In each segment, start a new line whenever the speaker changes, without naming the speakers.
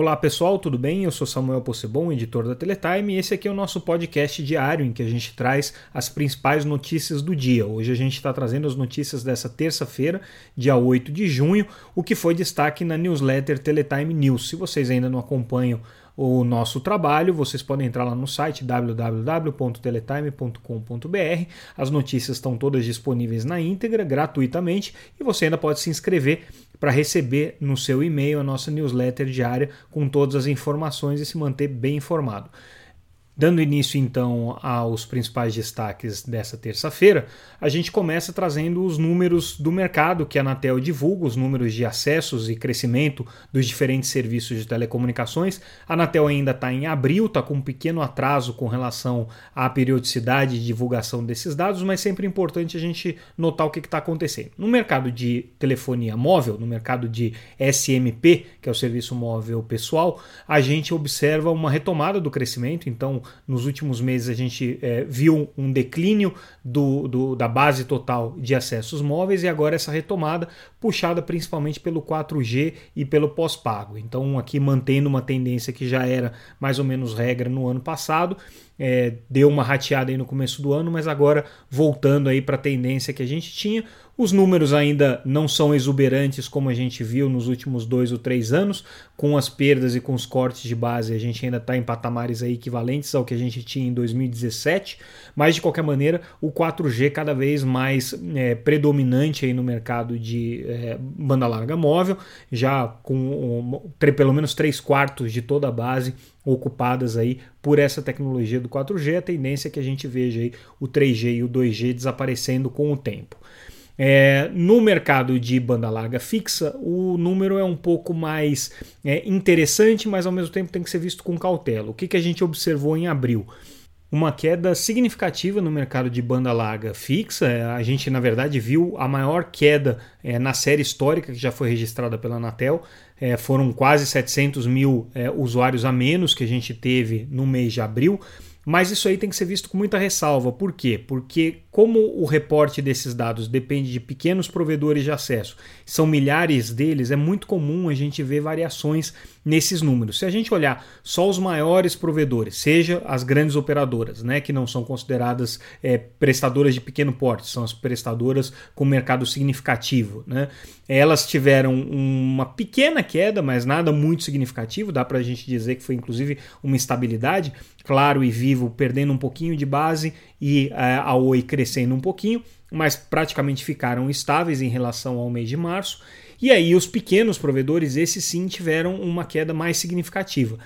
Olá pessoal, tudo bem? Eu sou Samuel Possebon, editor da Teletime, e esse aqui é o nosso podcast diário em que a gente traz as principais notícias do dia. Hoje a gente está trazendo as notícias dessa terça-feira, dia 8 de junho, o que foi destaque na newsletter Teletime News. Se vocês ainda não acompanham o nosso trabalho, vocês podem entrar lá no site www.teletime.com.br. As notícias estão todas disponíveis na íntegra, gratuitamente, e você ainda pode se inscrever para receber no seu e-mail a nossa newsletter diária com todas as informações e se manter bem informado. Dando início então aos principais destaques dessa terça-feira, a gente começa trazendo os números do mercado que a Anatel divulga, os números de acessos e crescimento dos diferentes serviços de telecomunicações. A Anatel ainda está em abril, está com um pequeno atraso com relação à periodicidade de divulgação desses dados, mas sempre é importante a gente notar o que está acontecendo. No mercado de telefonia móvel, no mercado de SMP, que é o serviço móvel pessoal, a gente observa uma retomada do crescimento, então nos últimos meses a gente é, viu um declínio do, do, da base total de acessos móveis e agora essa retomada puxada principalmente pelo 4G e pelo pós-pago. Então, aqui mantendo uma tendência que já era mais ou menos regra no ano passado é, deu uma rateada aí no começo do ano, mas agora voltando aí para a tendência que a gente tinha. Os números ainda não são exuberantes como a gente viu nos últimos dois ou três anos, com as perdas e com os cortes de base, a gente ainda está em patamares aí equivalentes ao que a gente tinha em 2017, mas de qualquer maneira o 4G cada vez mais é, predominante aí no mercado de é, banda larga móvel, já com um, pelo menos três quartos de toda a base ocupadas aí por essa tecnologia do 4G, a tendência é que a gente veja aí o 3G e o 2G desaparecendo com o tempo. É, no mercado de banda larga fixa, o número é um pouco mais é, interessante, mas ao mesmo tempo tem que ser visto com cautela. O que, que a gente observou em abril? uma queda significativa no mercado de banda larga fixa. É, a gente, na verdade, viu a maior queda é, na série histórica que já foi registrada pela Anatel. É, foram quase 700 mil é, usuários a menos que a gente teve no mês de abril. Mas isso aí tem que ser visto com muita ressalva. Por quê? Porque, como o reporte desses dados depende de pequenos provedores de acesso, são milhares deles, é muito comum a gente ver variações nesses números. Se a gente olhar só os maiores provedores, seja as grandes operadoras, né, que não são consideradas é, prestadoras de pequeno porte, são as prestadoras com mercado significativo, né, elas tiveram uma pequena queda, mas nada muito significativo, dá para a gente dizer que foi inclusive uma estabilidade. Claro e Vivo perdendo um pouquinho de base e é, a Oi crescendo um pouquinho, mas praticamente ficaram estáveis em relação ao mês de março. E aí os pequenos provedores, esses sim tiveram uma queda mais significativa.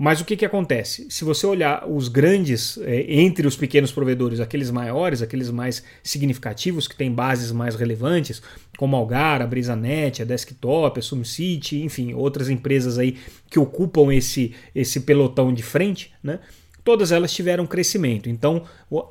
Mas o que, que acontece? Se você olhar os grandes, é, entre os pequenos provedores, aqueles maiores, aqueles mais significativos, que têm bases mais relevantes, como a Algar, a BrisaNet, a Desktop, a SumCity, enfim, outras empresas aí que ocupam esse, esse pelotão de frente, né? Todas elas tiveram crescimento. Então,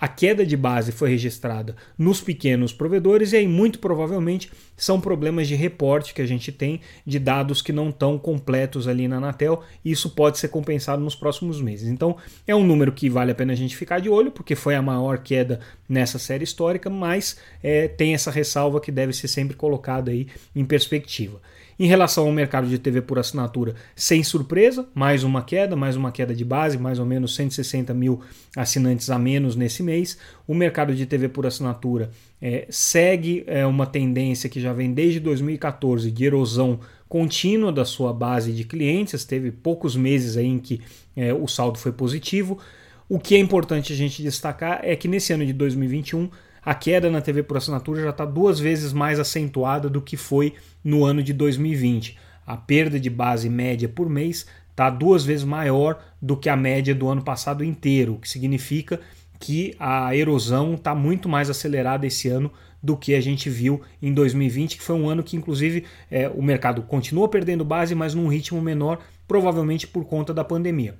a queda de base foi registrada nos pequenos provedores e aí muito provavelmente são problemas de reporte que a gente tem de dados que não estão completos ali na Anatel e isso pode ser compensado nos próximos meses. Então, é um número que vale a pena a gente ficar de olho porque foi a maior queda nessa série histórica, mas é, tem essa ressalva que deve ser sempre colocada aí em perspectiva. Em relação ao mercado de TV por assinatura, sem surpresa, mais uma queda, mais uma queda de base, mais ou menos 160 mil assinantes a menos nesse mês. O mercado de TV por assinatura é, segue é, uma tendência que já vem desde 2014 de erosão contínua da sua base de clientes. Teve poucos meses aí em que é, o saldo foi positivo. O que é importante a gente destacar é que nesse ano de 2021 a queda na TV por assinatura já está duas vezes mais acentuada do que foi no ano de 2020. A perda de base média por mês está duas vezes maior do que a média do ano passado inteiro, o que significa que a erosão está muito mais acelerada esse ano do que a gente viu em 2020, que foi um ano que, inclusive, é, o mercado continua perdendo base, mas num ritmo menor, provavelmente por conta da pandemia.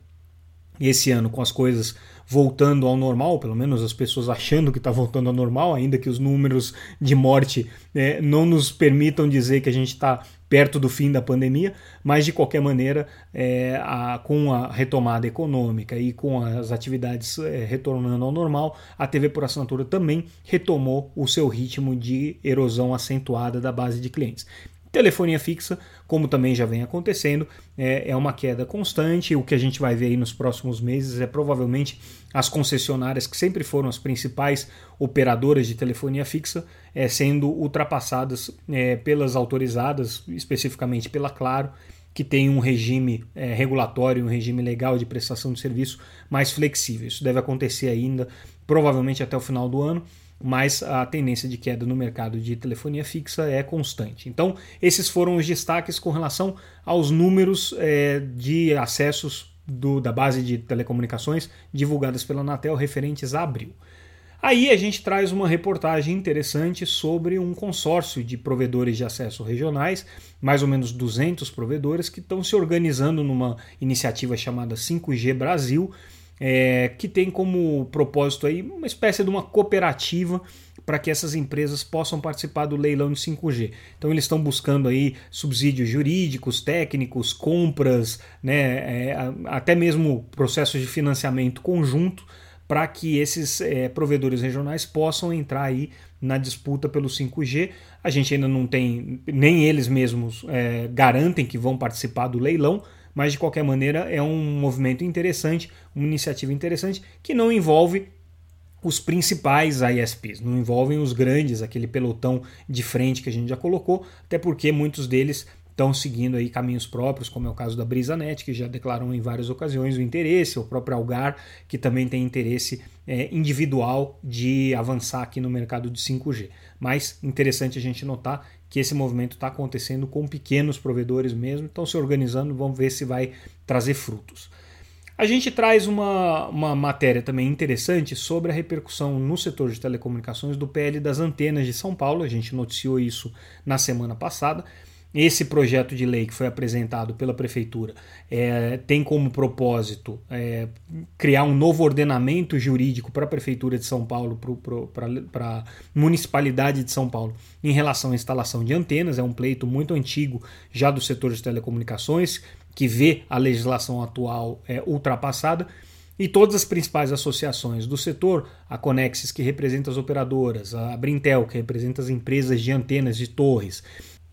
Esse ano, com as coisas voltando ao normal, pelo menos as pessoas achando que está voltando ao normal, ainda que os números de morte né, não nos permitam dizer que a gente está perto do fim da pandemia, mas de qualquer maneira, é, a, com a retomada econômica e com as atividades é, retornando ao normal, a TV por assinatura também retomou o seu ritmo de erosão acentuada da base de clientes. Telefonia fixa, como também já vem acontecendo, é, é, uma queda constante. O que a gente vai ver aí nos próximos meses é provavelmente as concessionárias, que sempre foram as principais operadoras de telefonia fixa, é, sendo ultrapassadas é, pelas autorizadas, especificamente pela Claro, que tem um regime é, regulatório, um regime legal de prestação de serviço mais flexível. Isso deve acontecer ainda, provavelmente até o final do ano mas a tendência de queda no mercado de telefonia fixa é constante. Então, esses foram os destaques com relação aos números é, de acessos do, da base de telecomunicações divulgadas pela Anatel referentes a abril. Aí a gente traz uma reportagem interessante sobre um consórcio de provedores de acesso regionais, mais ou menos 200 provedores, que estão se organizando numa iniciativa chamada 5G Brasil, é, que tem como propósito aí uma espécie de uma cooperativa para que essas empresas possam participar do leilão de 5G. Então eles estão buscando aí subsídios jurídicos, técnicos, compras, né, é, até mesmo processos de financiamento conjunto para que esses é, provedores regionais possam entrar aí na disputa pelo 5G. A gente ainda não tem, nem eles mesmos é, garantem que vão participar do leilão, mas de qualquer maneira é um movimento interessante, uma iniciativa interessante que não envolve os principais ISPs, não envolvem os grandes, aquele pelotão de frente que a gente já colocou, até porque muitos deles estão seguindo aí caminhos próprios, como é o caso da BrisaNet, que já declarou em várias ocasiões o interesse, o próprio Algar, que também tem interesse é, individual de avançar aqui no mercado de 5G. Mas interessante a gente notar que esse movimento está acontecendo com pequenos provedores mesmo, estão se organizando, vamos ver se vai trazer frutos. A gente traz uma, uma matéria também interessante sobre a repercussão no setor de telecomunicações do PL das antenas de São Paulo. A gente noticiou isso na semana passada. Esse projeto de lei que foi apresentado pela Prefeitura é, tem como propósito é, criar um novo ordenamento jurídico para a Prefeitura de São Paulo, para a Municipalidade de São Paulo, em relação à instalação de antenas. É um pleito muito antigo já do setor de telecomunicações, que vê a legislação atual é, ultrapassada. E todas as principais associações do setor, a Conexis, que representa as operadoras, a Brintel, que representa as empresas de antenas de torres,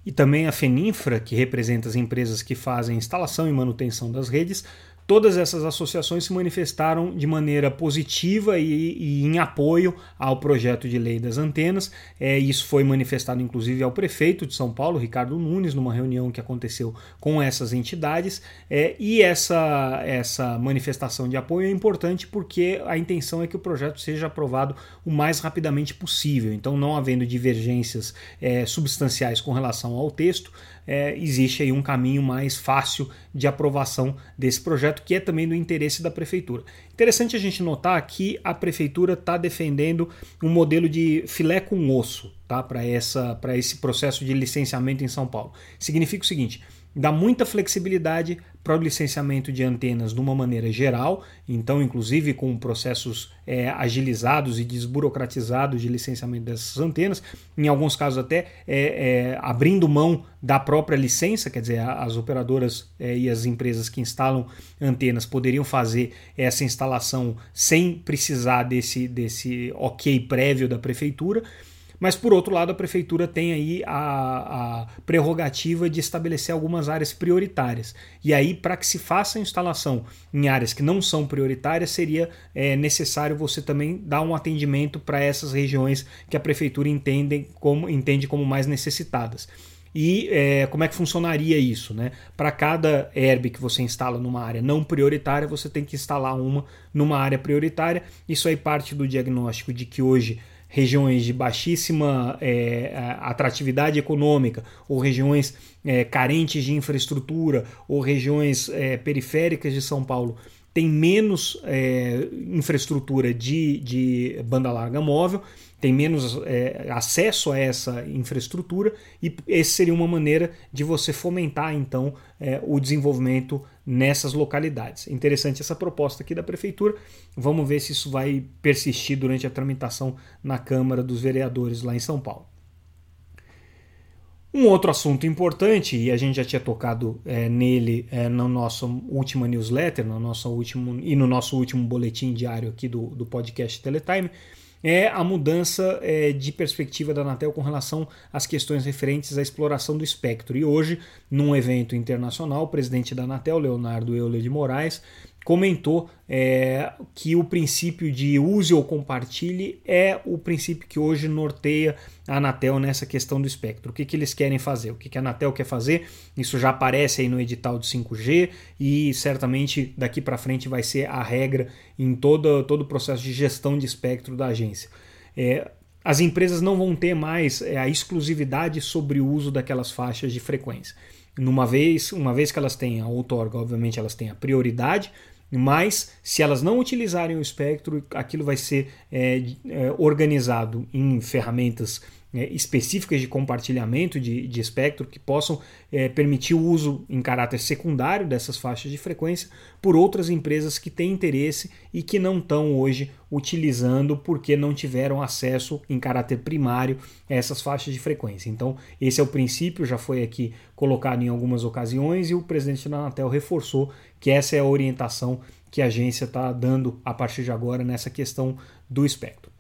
e também a Feninfra, que representa as empresas que fazem instalação e manutenção das redes, Todas essas associações se manifestaram de maneira positiva e, e em apoio ao projeto de lei das antenas. É, isso foi manifestado inclusive ao prefeito de São Paulo, Ricardo Nunes, numa reunião que aconteceu com essas entidades. É, e essa, essa manifestação de apoio é importante porque a intenção é que o projeto seja aprovado o mais rapidamente possível. Então, não havendo divergências é, substanciais com relação ao texto, é, existe aí um caminho mais fácil de aprovação desse projeto, que é também do interesse da prefeitura. Interessante a gente notar que a prefeitura está defendendo um modelo de filé com osso tá, para esse processo de licenciamento em São Paulo. Significa o seguinte: dá muita flexibilidade para o licenciamento de antenas de uma maneira geral, então, inclusive com processos é, agilizados e desburocratizados de licenciamento dessas antenas, em alguns casos até é, é, abrindo mão da própria licença, quer dizer, as operadoras é, e as empresas que instalam antenas poderiam fazer essa instalação sem precisar desse, desse ok prévio da prefeitura. Mas, por outro lado, a prefeitura tem aí a, a prerrogativa de estabelecer algumas áreas prioritárias. E aí, para que se faça a instalação em áreas que não são prioritárias, seria é, necessário você também dar um atendimento para essas regiões que a prefeitura entende como, entende como mais necessitadas. E é, como é que funcionaria isso? Né? Para cada herb que você instala numa área não prioritária, você tem que instalar uma numa área prioritária. Isso aí parte do diagnóstico de que hoje regiões de baixíssima é, atratividade econômica, ou regiões é, carentes de infraestrutura, ou regiões é, periféricas de São Paulo, tem menos é, infraestrutura de, de banda larga móvel tem menos é, acesso a essa infraestrutura e essa seria uma maneira de você fomentar então é, o desenvolvimento nessas localidades. Interessante essa proposta aqui da prefeitura. Vamos ver se isso vai persistir durante a tramitação na Câmara dos Vereadores lá em São Paulo. Um outro assunto importante, e a gente já tinha tocado é, nele é, na nossa última newsletter no nosso último, e no nosso último boletim diário aqui do, do podcast Teletime, é a mudança é, de perspectiva da Anatel com relação às questões referentes à exploração do espectro. E hoje, num evento internacional, o presidente da Anatel, Leonardo Euler de Moraes, comentou é, que o princípio de use ou compartilhe é o princípio que hoje norteia a Anatel nessa questão do espectro. O que, que eles querem fazer? O que, que a Anatel quer fazer? Isso já aparece aí no edital do 5G e certamente daqui para frente vai ser a regra em todo, todo o processo de gestão de espectro da agência. É, as empresas não vão ter mais é, a exclusividade sobre o uso daquelas faixas de frequência. Numa vez, uma vez que elas têm a outorga, obviamente elas têm a prioridade, mas se elas não utilizarem o espectro, aquilo vai ser é, é, organizado em ferramentas é, específicas de compartilhamento de, de espectro que possam é, permitir o uso em caráter secundário dessas faixas de frequência por outras empresas que têm interesse e que não estão hoje utilizando porque não tiveram acesso em caráter primário a essas faixas de frequência. Então, esse é o princípio, já foi aqui colocado em algumas ocasiões e o presidente da Anatel reforçou que essa é a orientação que a agência está dando a partir de agora nessa questão do espectro.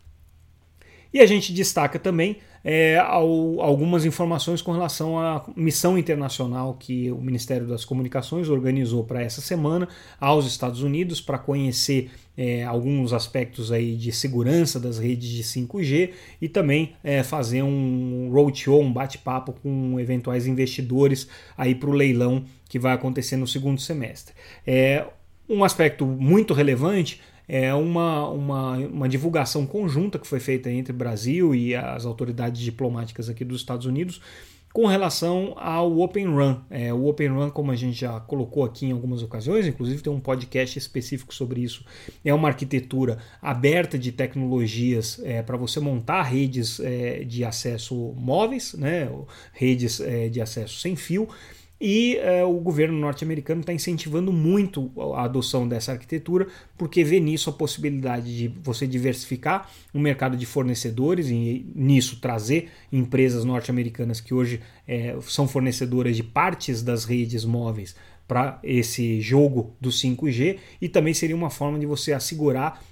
E a gente destaca também é, ao, algumas informações com relação à missão internacional que o Ministério das Comunicações organizou para essa semana aos Estados Unidos para conhecer é, alguns aspectos aí de segurança das redes de 5G e também é, fazer um roadshow, um bate-papo com eventuais investidores aí para o leilão que vai acontecer no segundo semestre. É, um aspecto muito relevante é uma, uma, uma divulgação conjunta que foi feita entre o Brasil e as autoridades diplomáticas aqui dos Estados Unidos com relação ao Open Run. É, o Open Run, como a gente já colocou aqui em algumas ocasiões, inclusive tem um podcast específico sobre isso, é uma arquitetura aberta de tecnologias é, para você montar redes é, de acesso móveis, né, redes é, de acesso sem fio. E é, o governo norte-americano está incentivando muito a adoção dessa arquitetura, porque vê nisso a possibilidade de você diversificar o mercado de fornecedores e nisso trazer empresas norte-americanas que hoje é, são fornecedoras de partes das redes móveis para esse jogo do 5G e também seria uma forma de você assegurar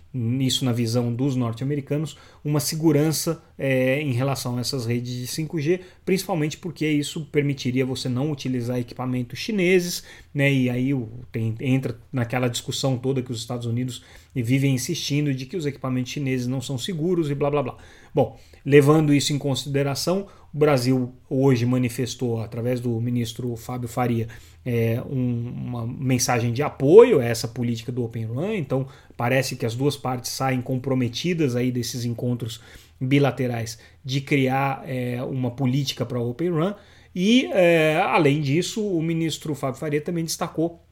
isso na visão dos norte-americanos, uma segurança é, em relação a essas redes de 5G, principalmente porque isso permitiria você não utilizar equipamentos chineses, né, e aí tem, entra naquela discussão toda que os Estados Unidos vivem insistindo de que os equipamentos chineses não são seguros e blá blá blá. Bom, levando isso em consideração, o Brasil hoje manifestou, através do ministro Fábio Faria, é, um, uma mensagem de apoio a essa política do Open Run, então parece que as duas partes saem comprometidas aí desses encontros bilaterais de criar é, uma política para o Open Run. E, é, além disso, o ministro Fábio Faria também destacou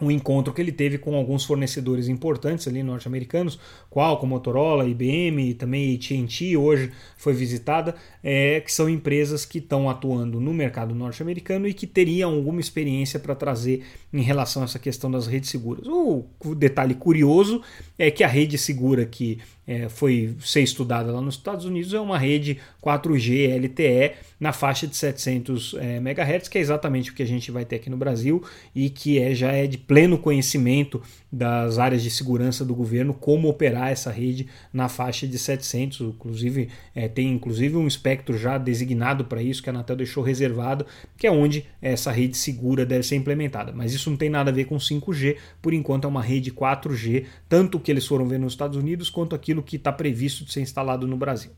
um encontro que ele teve com alguns fornecedores importantes ali norte-americanos, Qualcomm, Motorola, IBM também AT&T hoje foi visitada, é, que são empresas que estão atuando no mercado norte-americano e que teriam alguma experiência para trazer em relação a essa questão das redes seguras. O detalhe curioso é que a rede segura que é, foi ser estudada lá nos Estados Unidos é uma rede 4G LTE na faixa de 700 é, MHz, que é exatamente o que a gente vai ter aqui no Brasil e que é, já é de pleno conhecimento das áreas de segurança do governo como operar essa rede na faixa de 700, inclusive é, tem inclusive um espectro já designado para isso que a Anatel deixou reservado, que é onde essa rede segura deve ser implementada. Mas isso não tem nada a ver com 5G, por enquanto é uma rede 4G, tanto o que eles foram ver nos Estados Unidos quanto aquilo que está previsto de ser instalado no Brasil.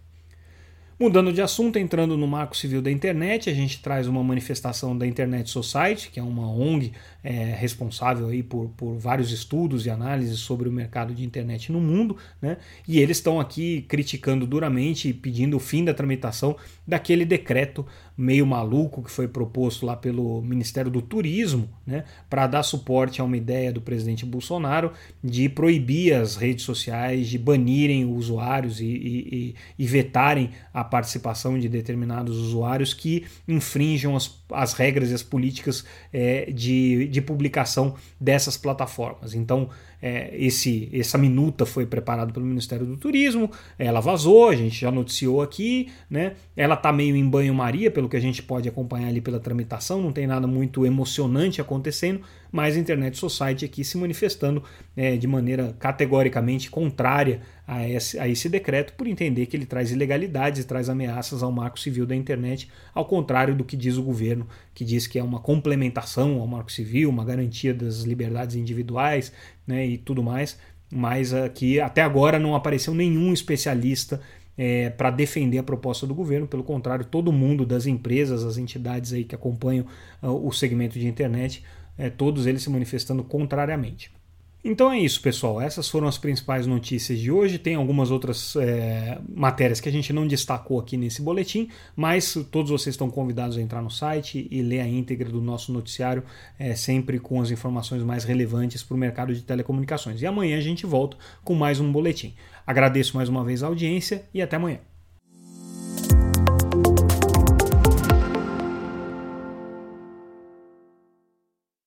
Mudando de assunto, entrando no Marco Civil da Internet, a gente traz uma manifestação da Internet Society, que é uma ONG é, responsável aí por, por vários estudos e análises sobre o mercado de internet no mundo, né? e eles estão aqui criticando duramente e pedindo o fim da tramitação daquele decreto meio maluco que foi proposto lá pelo Ministério do Turismo, né, para dar suporte a uma ideia do presidente Bolsonaro de proibir as redes sociais, de banirem usuários e, e, e vetarem a participação de determinados usuários que infringam as, as regras e as políticas é, de, de publicação dessas plataformas. Então, é, esse, essa minuta foi preparada pelo Ministério do Turismo, ela vazou, a gente já noticiou aqui, né? Ela está meio em banho-maria, pelo que a gente pode acompanhar ali pela tramitação, não tem nada muito emocionante acontecendo, mas a Internet Society aqui se manifestando é, de maneira categoricamente contrária a esse, a esse decreto por entender que ele traz ilegalidades e traz ameaças ao marco civil da internet, ao contrário do que diz o governo, que diz que é uma complementação ao marco civil, uma garantia das liberdades individuais né, e tudo mais, mas aqui até agora não apareceu nenhum especialista é, para defender a proposta do governo, pelo contrário, todo mundo das empresas, as entidades aí que acompanham uh, o segmento de internet, é, todos eles se manifestando contrariamente. Então é isso, pessoal. Essas foram as principais notícias de hoje. Tem algumas outras é, matérias que a gente não destacou aqui nesse boletim, mas todos vocês estão convidados a entrar no site e ler a íntegra do nosso noticiário, é, sempre com as informações mais relevantes para o mercado de telecomunicações. E amanhã a gente volta com mais um boletim. Agradeço mais uma vez a audiência e até amanhã.